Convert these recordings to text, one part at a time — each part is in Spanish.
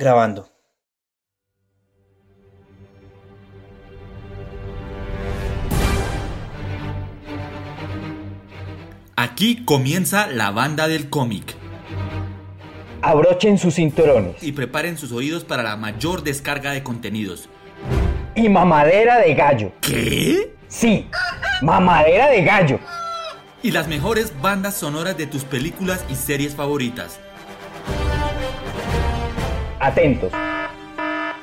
Grabando. Aquí comienza la banda del cómic. Abrochen sus cinturones. Y preparen sus oídos para la mayor descarga de contenidos. Y mamadera de gallo. ¿Qué? Sí, mamadera de gallo. Y las mejores bandas sonoras de tus películas y series favoritas. Atentos.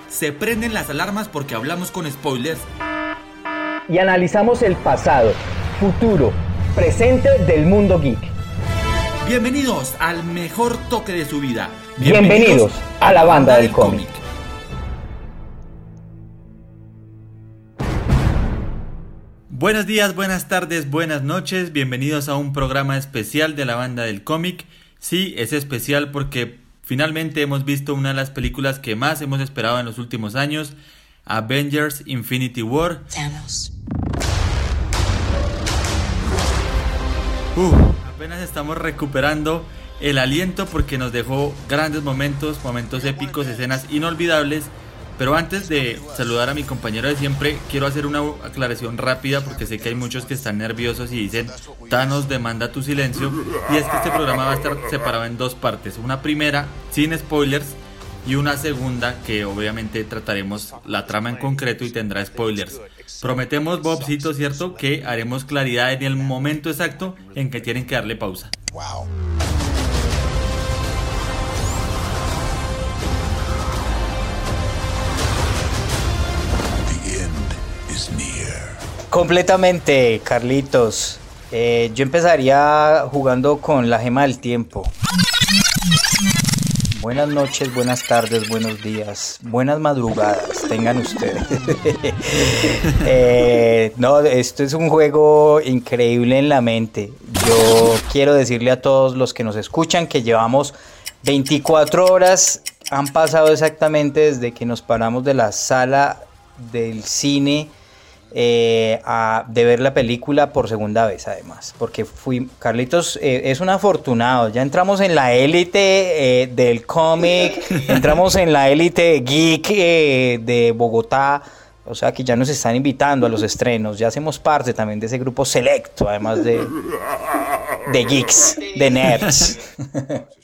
Se prenden las alarmas porque hablamos con spoilers. Y analizamos el pasado, futuro, presente del mundo geek. Bienvenidos al mejor toque de su vida. Bienvenidos, a la banda del cómic. Buenos días, buenas tardes, buenas noches. Bienvenidos a un programa especial de la banda del cómic. Sí, es especial porque finalmente hemos visto una de las películas que más hemos esperado en los últimos años, Avengers Infinity War. Thanos. Uf, apenas estamos recuperando el aliento porque nos dejó grandes momentos, momentos épicos, escenas inolvidables. Pero antes de saludar a mi compañero de siempre, quiero hacer una aclaración rápida porque sé que hay muchos que están nerviosos y dicen, Thanos demanda tu silencio. Y es que este programa va a estar separado en dos partes. Una primera, sin spoilers, y una segunda que obviamente trataremos la trama en concreto y tendrá spoilers. Prometemos, Bobcito, ¿cierto? Que haremos claridad en el momento exacto en que tienen que darle pausa. Wow. Completamente, Carlitos. Eh, yo empezaría jugando con la gema del tiempo. Buenas noches, buenas tardes, buenos días, buenas madrugadas, tengan ustedes. Eh, no, esto es un juego increíble en la mente. Yo quiero decirle a todos los que nos escuchan que llevamos 24 horas, han pasado exactamente desde que nos paramos de la sala del cine eh, a, de ver la película por segunda vez además, porque fui, Carlitos eh, es un afortunado, ya entramos en la élite eh, del cómic, entramos en la élite geek de Bogotá, o sea que ya nos están invitando a los estrenos, ya hacemos parte también de ese grupo selecto, además de, de geeks, de nerds.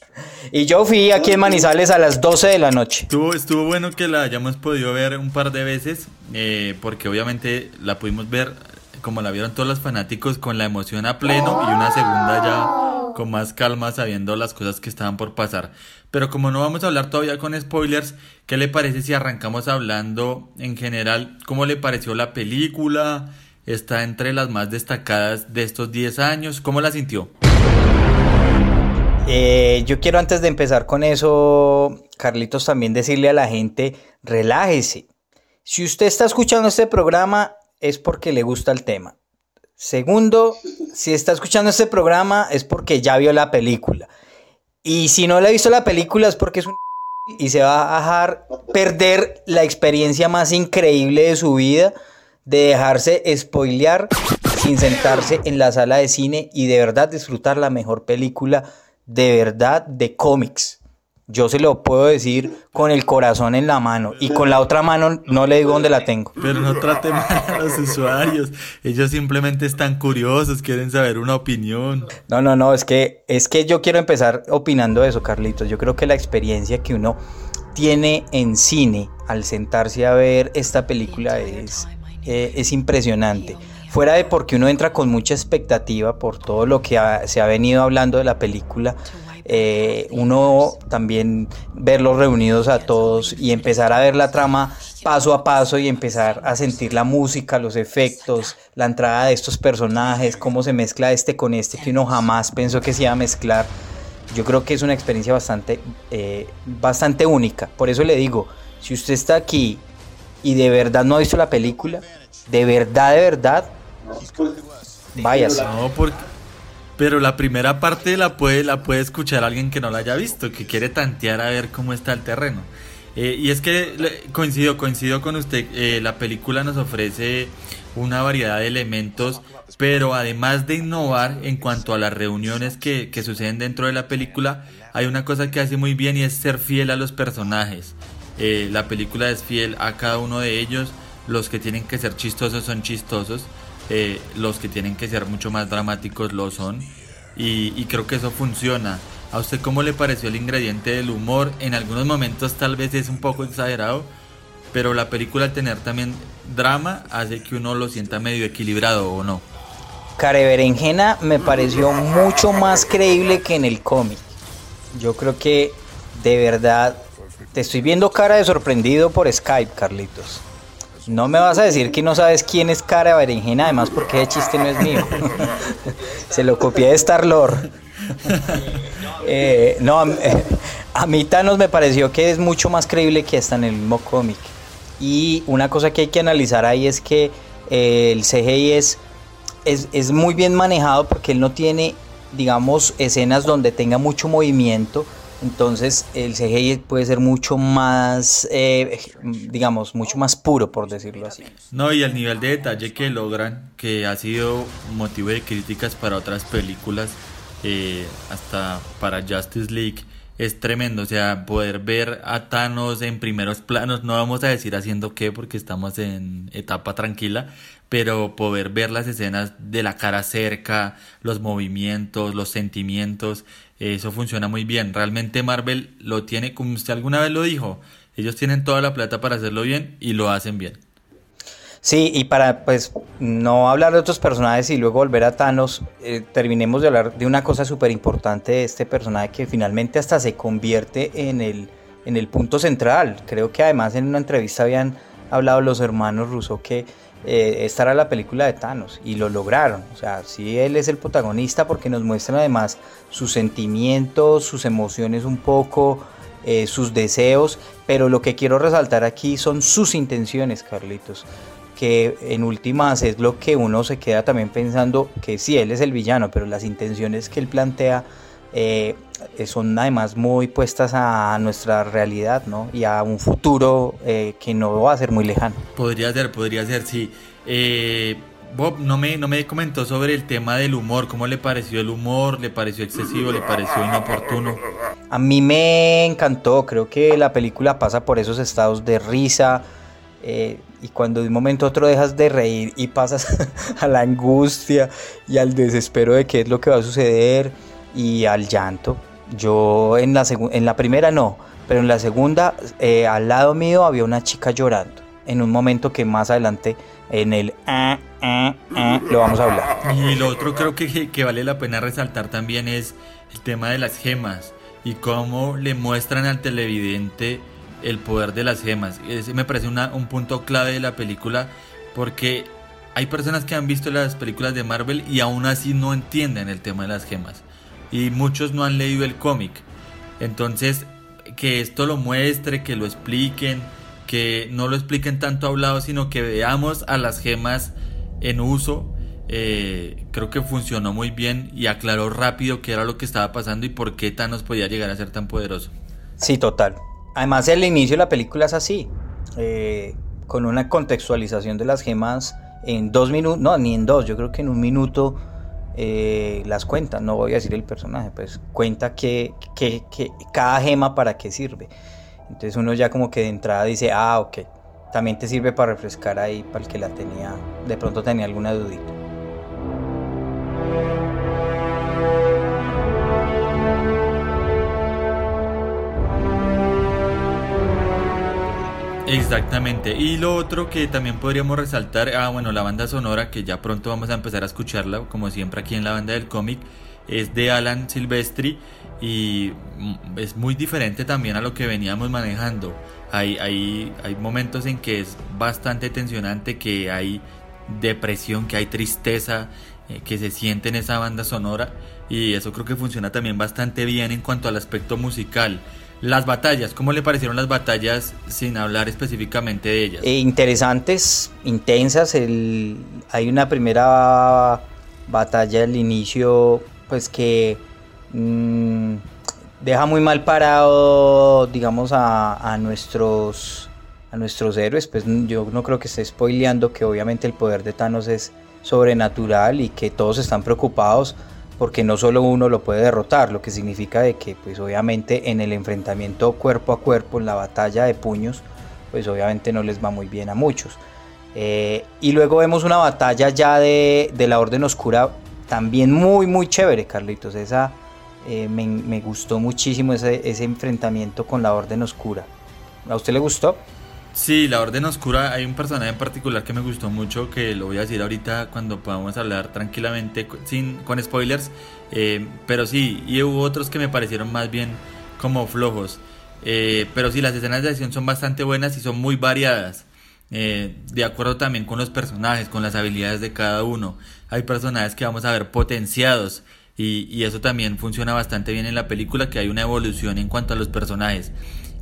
Y yo fui aquí en Manizales a las 12 de la noche. Estuvo, estuvo bueno que la hayamos podido ver un par de veces, eh, porque obviamente la pudimos ver como la vieron todos los fanáticos con la emoción a pleno y una segunda ya con más calma sabiendo las cosas que estaban por pasar. Pero como no vamos a hablar todavía con spoilers, ¿qué le parece si arrancamos hablando en general cómo le pareció la película? Está entre las más destacadas de estos 10 años. ¿Cómo la sintió? Eh, yo quiero antes de empezar con eso, Carlitos, también decirle a la gente, relájese. Si usted está escuchando este programa es porque le gusta el tema. Segundo, si está escuchando este programa es porque ya vio la película. Y si no le ha visto la película es porque es un... y se va a dejar perder la experiencia más increíble de su vida de dejarse spoilear sin sentarse en la sala de cine y de verdad disfrutar la mejor película de verdad de cómics. Yo se lo puedo decir con el corazón en la mano y con la otra mano no le digo dónde la tengo. Pero no trate mal a los usuarios. Ellos simplemente están curiosos, quieren saber una opinión. No, no, no, es que es que yo quiero empezar opinando eso, Carlitos. Yo creo que la experiencia que uno tiene en cine al sentarse a ver esta película es, eh, es impresionante. Fuera de porque uno entra con mucha expectativa por todo lo que ha- se ha venido hablando de la película, eh, uno también verlos reunidos a todos y empezar a ver la trama paso a paso y empezar a sentir la música, los efectos, la entrada de estos personajes, cómo se mezcla este con este que uno jamás pensó que se iba a mezclar. Yo creo que es una experiencia bastante, eh, bastante única. Por eso le digo, si usted está aquí y de verdad no ha visto la película, de verdad, de verdad, váyase. No, porque... Pero la primera parte la puede, la puede escuchar alguien que no la haya visto, que quiere tantear a ver cómo está el terreno. Eh, y es que le- coincido, coincido con usted, eh, la película nos ofrece una variedad de elementos, pero además de innovar en cuanto a las reuniones que, que suceden dentro de la película, hay una cosa que hace muy bien y es ser fiel a los personajes. Eh, la película es fiel a cada uno de ellos. Los que tienen que ser chistosos son chistosos. Eh, los que tienen que ser mucho más dramáticos lo son. Y, creo que eso funciona. ¿A usted cómo le pareció el ingrediente del humor? En algunos momentos tal vez es un poco exagerado, pero la película al tener también drama hace que uno lo sienta medio equilibrado o no. Care Berenjena me pareció mucho más creíble que en el cómic. Yo creo que de verdad te estoy viendo cara de sorprendido por Skype, Carlitos. No me vas a decir que no sabes quién es Cara Berenjena, además porque ese chiste no es mío. Se lo copié de Star Lord. Eh, no, a, mí Thanos me pareció que es mucho más creíble que hasta en el mismo cómic. Y una cosa que hay que analizar ahí es que eh, el CGI es, es, muy bien manejado porque él no tiene, digamos, escenas donde tenga mucho movimiento. Entonces el CGI puede ser mucho más, eh, digamos, mucho más puro, por decirlo así. No, y el nivel de detalle que logran, que ha sido motivo de críticas para otras películas, eh, hasta para Justice League es tremendo, o sea, poder ver a Thanos en primeros planos, no vamos a decir haciendo qué porque estamos en etapa tranquila, pero poder ver las escenas de la cara cerca, los movimientos, los sentimientos, eso funciona muy bien. Realmente Marvel lo tiene, como usted alguna vez lo dijo, ellos tienen toda la plata para hacerlo bien y lo hacen bien. Sí, y para pues no hablar de otros personajes y luego volver a Thanos, eh, terminemos de hablar de una cosa súper importante de este personaje que finalmente hasta se convierte en el, en el punto central. Creo que además en una entrevista habían hablado los hermanos Russo que eh, esta la película de Thanos y lo lograron. O sea, sí, él es el protagonista porque nos muestran además sus sentimientos, sus emociones un poco, eh, sus deseos, pero lo que quiero resaltar aquí son sus intenciones, Carlitos que en últimas es lo que uno se queda también pensando que sí, él es el villano, pero las intenciones que él plantea eh, son además muy puestas a nuestra realidad, ¿no? Y a un futuro eh, que no va a ser muy lejano. Podría ser, podría ser, sí. Eh, Bob no me, no me comentó sobre el tema del humor, ¿cómo le pareció el humor? ¿Le pareció excesivo? ¿Le pareció inoportuno? A mí me encantó, creo que la película pasa por esos estados de risa, eh, y cuando de un momento a otro dejas de reír y pasas a la angustia y al desespero de qué es lo que va a suceder y al llanto. Yo en la, en la primera no, pero en la segunda eh, al lado mío había una chica llorando en un momento que más adelante en el ah, ah, ah, lo vamos a hablar. Y lo otro creo que, que vale la pena resaltar también es el tema de las gemas y cómo le muestran al televidente el poder de las gemas. Ese me parece un punto clave de la película porque hay personas que han visto las películas de Marvel y aún así no entienden el tema de las gemas. Y muchos no han leído el cómic. Entonces, que esto lo muestre, que lo expliquen, que no lo expliquen tanto hablado, sino que veamos a las gemas en uso. Eh, creo que funcionó muy bien y aclaró rápido qué era lo que estaba pasando y por qué Thanos podía llegar a ser tan poderoso. Sí, total. Además, el inicio de la película es así, eh, con una contextualización de las gemas en dos minutos, no, ni en dos, yo creo que en un minuto eh, las cuenta, no voy a decir el personaje, pues cuenta que, que, que, cada gema para qué sirve. Entonces uno ya como que de entrada dice, ah, ok, también te sirve para refrescar ahí, para el que la tenía, de pronto tenía alguna dudita. Exactamente. Y lo otro que también podríamos resaltar, ah, bueno, la banda sonora, que ya pronto vamos a empezar a escucharla, como siempre aquí en la banda del cómic, es de Alan Silvestri y mm, es muy diferente también a lo que veníamos manejando. Hay, hay, hay momentos en que es bastante tensionante, que hay depresión, que hay tristeza, eh, que se siente en esa banda sonora y eso creo que funciona también bastante bien en cuanto al aspecto musical. Las batallas, ¿cómo le parecieron las batallas sin hablar específicamente de ellas? Eh, interesantes, intensas. Hay una primera batalla al inicio, pues que mm, deja muy mal parado, digamos, a, nuestros a nuestros héroes. Pues yo no creo que esté spoileando que obviamente el poder de Thanos es sobrenatural y que todos están preocupados porque no solo uno lo puede derrotar, lo que significa de que pues obviamente en el enfrentamiento cuerpo a cuerpo, en la batalla de puños, pues obviamente no les va muy bien a muchos. Eh, y luego vemos una batalla ya de, la Orden Oscura, también muy muy chévere, Carlitos. Esa eh, me, gustó muchísimo ese, ese enfrentamiento con la Orden Oscura. ¿A usted le gustó? Sí, la Orden Oscura, hay un personaje en particular que me gustó mucho, que lo voy a decir ahorita cuando podamos hablar tranquilamente, sin, con spoilers, eh, pero sí, y hubo otros que me parecieron más bien como flojos. Eh, pero sí, las escenas de acción son bastante buenas y son muy variadas. Eh, de acuerdo también con los personajes, con las habilidades de cada uno. Hay personajes que vamos a ver potenciados y, y eso también funciona bastante bien en la película, que hay una evolución en cuanto a los personajes.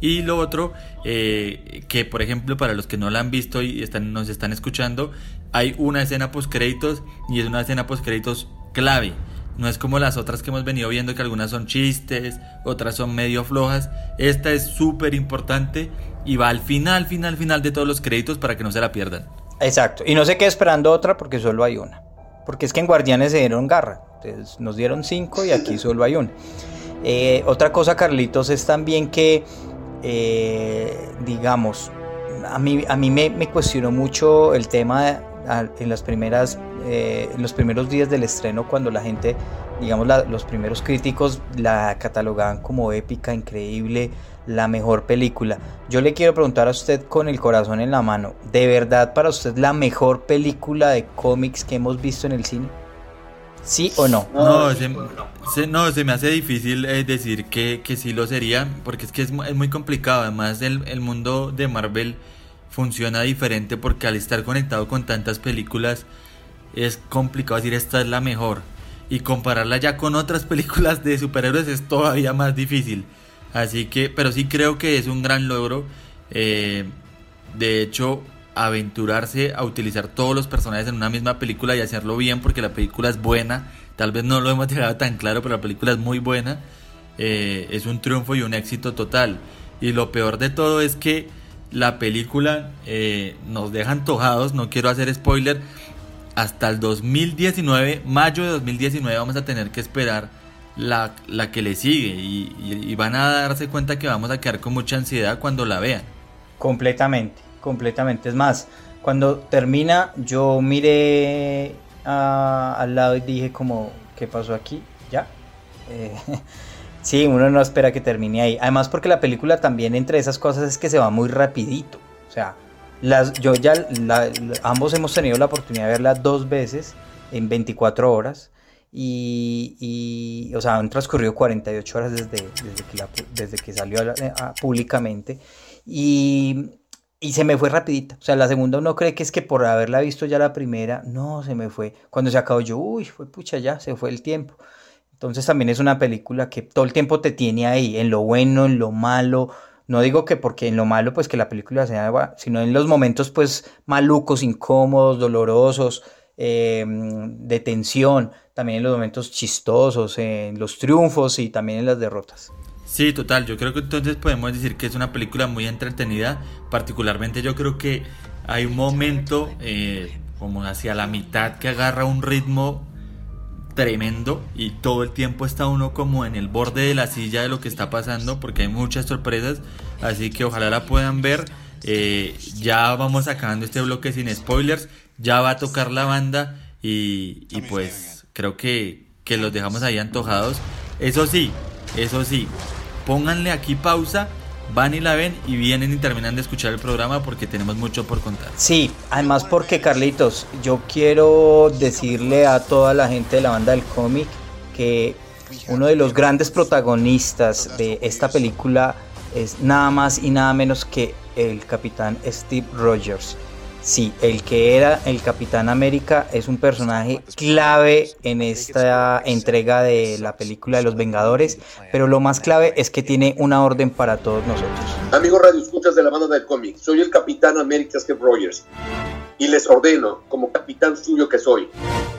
Y lo otro, eh, que por ejemplo para los que no la han visto y están, nos están escuchando, hay una escena post créditos y es una escena post créditos clave. No es como las otras que hemos venido viendo que algunas son chistes, otras son medio flojas. Esta es súper importante y va al final, final, final de todos los créditos para que no se la pierdan. Exacto. Y no se quede esperando otra porque solo hay una. Porque es que en Guardianes se dieron garra. Entonces nos dieron cinco y aquí solo hay una. Eh, otra cosa, Carlitos, es también que eh, digamos, a mí, a mí me, cuestionó mucho el tema en, las primeras, eh, en los primeros días del estreno, cuando la gente, digamos, los primeros críticos la catalogaban como épica, increíble, la mejor película. Yo le quiero preguntar a usted con el corazón en la mano, ¿de verdad para usted la mejor película de cómics que hemos visto en el cine? ¿Sí o no? No, se, no, se me hace difícil eh, decir que, que, sí lo sería, porque es que es, muy complicado. Además, el, el, mundo de Marvel funciona diferente porque al estar conectado con tantas películas es complicado decir esta es la mejor. Y compararla ya con otras películas de superhéroes es todavía más difícil. Así que, pero sí creo que es un gran logro. Eh, de hecho, aventurarse a utilizar todos los personajes en una misma película y hacerlo bien porque la película es buena. Tal vez no lo hemos dejado tan claro, pero la película es muy buena. Eh, es un triunfo y un éxito total. Y lo peor de todo es que la película eh, nos deja antojados, no quiero hacer spoiler, hasta el 2019, mayo de 2019 vamos a tener que esperar la, la que le sigue y, y van a darse cuenta que vamos a quedar con mucha ansiedad cuando la vean. Completamente completamente. Es más, cuando termina, yo miré al lado y dije como, ¿qué pasó aquí? ¿Ya? Eh, sí, uno no espera que termine ahí. Además porque la película también entre esas cosas es que se va muy rapidito. O sea, las, yo ya, ambos hemos tenido la oportunidad de verla dos veces en 24 horas. Y, o sea, han transcurrido 48 horas desde, desde, que, desde que salió públicamente. Y y se me fue rapidita. O sea, la segunda uno cree que es que por haberla visto ya la primera, no, se me fue. Cuando se acabó yo, uy, fue pucha ya, se fue el tiempo. Entonces también es una película que todo el tiempo te tiene ahí, en lo bueno, en lo malo. No digo que porque en lo malo pues que la película sea, sino en los momentos pues malucos, incómodos, dolorosos, eh, de tensión, también en los momentos chistosos, en los triunfos y también en las derrotas. Sí, total. Yo creo que entonces podemos decir que es una película muy entretenida. Particularmente yo creo que hay un momento eh, como hacia la mitad que agarra un ritmo tremendo y todo el tiempo está uno como en el borde de la silla de lo que está pasando porque hay muchas sorpresas. Así que ojalá la puedan ver. Eh, ya vamos acabando este bloque sin spoilers. Ya va a tocar la banda y, y pues creo que, que los dejamos ahí antojados. Eso sí, eso sí, pónganle aquí pausa, van y la ven y vienen y terminan de escuchar el programa porque tenemos mucho por contar. Sí, además porque Carlitos, yo quiero decirle a toda la gente de la banda del cómic que uno de los grandes protagonistas de esta película es nada más y nada menos que el capitán Steve Rogers. Sí, el que era el Capitán América es un personaje clave en esta entrega de la película de los Vengadores, pero lo más clave es que tiene una orden para todos nosotros. Amigos Radio Escuchas de la banda del cómic, soy el Capitán América Steve Rogers y les ordeno, como capitán suyo que soy,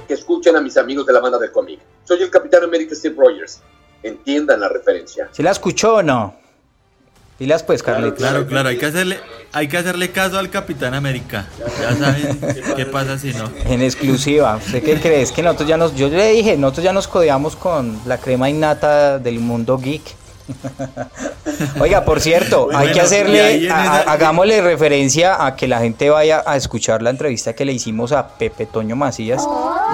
que escuchen a mis amigos de la banda del cómic. Soy el Capitán América Steve Rogers. Entiendan la referencia. ¿Se la escuchó o no? Dilas pues, Carlitos. Claro, claro, hay que hacerle, hay que hacerle caso al Capitán América. Ya saben qué pasa si no. En exclusiva. ¿Usted qué crees? Que nosotros ya nos, yo le dije, nosotros ya nos codeamos con la crema innata del mundo geek. Oiga, por cierto, hay que hacerle, hagámosle referencia a que la gente vaya a escuchar la entrevista que le hicimos a Pepe Toño Macías,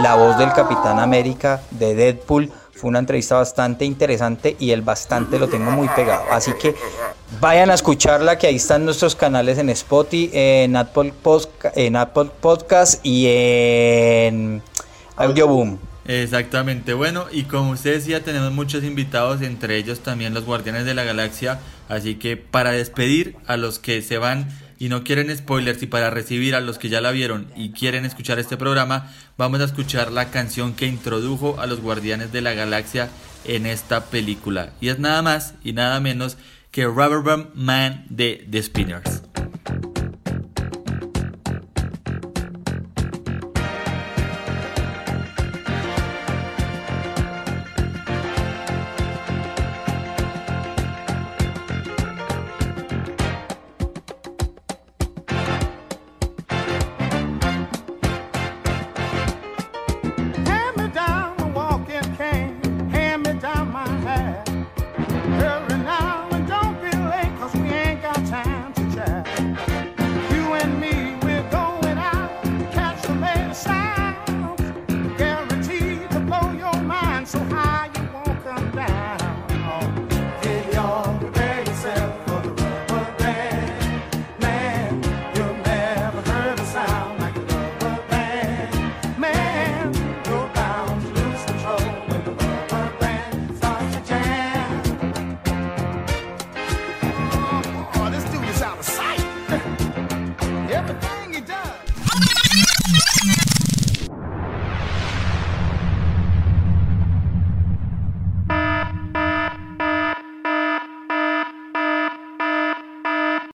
la voz del Capitán América de Deadpool. Fue una entrevista bastante interesante y el bastante lo tengo muy pegado. Así que vayan a escucharla, que ahí están nuestros canales en Spotify, en Apple, Podcast y en Audioboom. Exactamente, bueno, y como ustedes ya tenemos muchos invitados, entre ellos también los Guardianes de la Galaxia, así que para despedir a los que se van y no quieren spoilers y para recibir a los que ya la vieron y quieren escuchar este programa, vamos a escuchar la canción que introdujo a los Guardianes de la Galaxia en esta película. Y es nada más y nada menos que Rubber Band Man de The Spinners.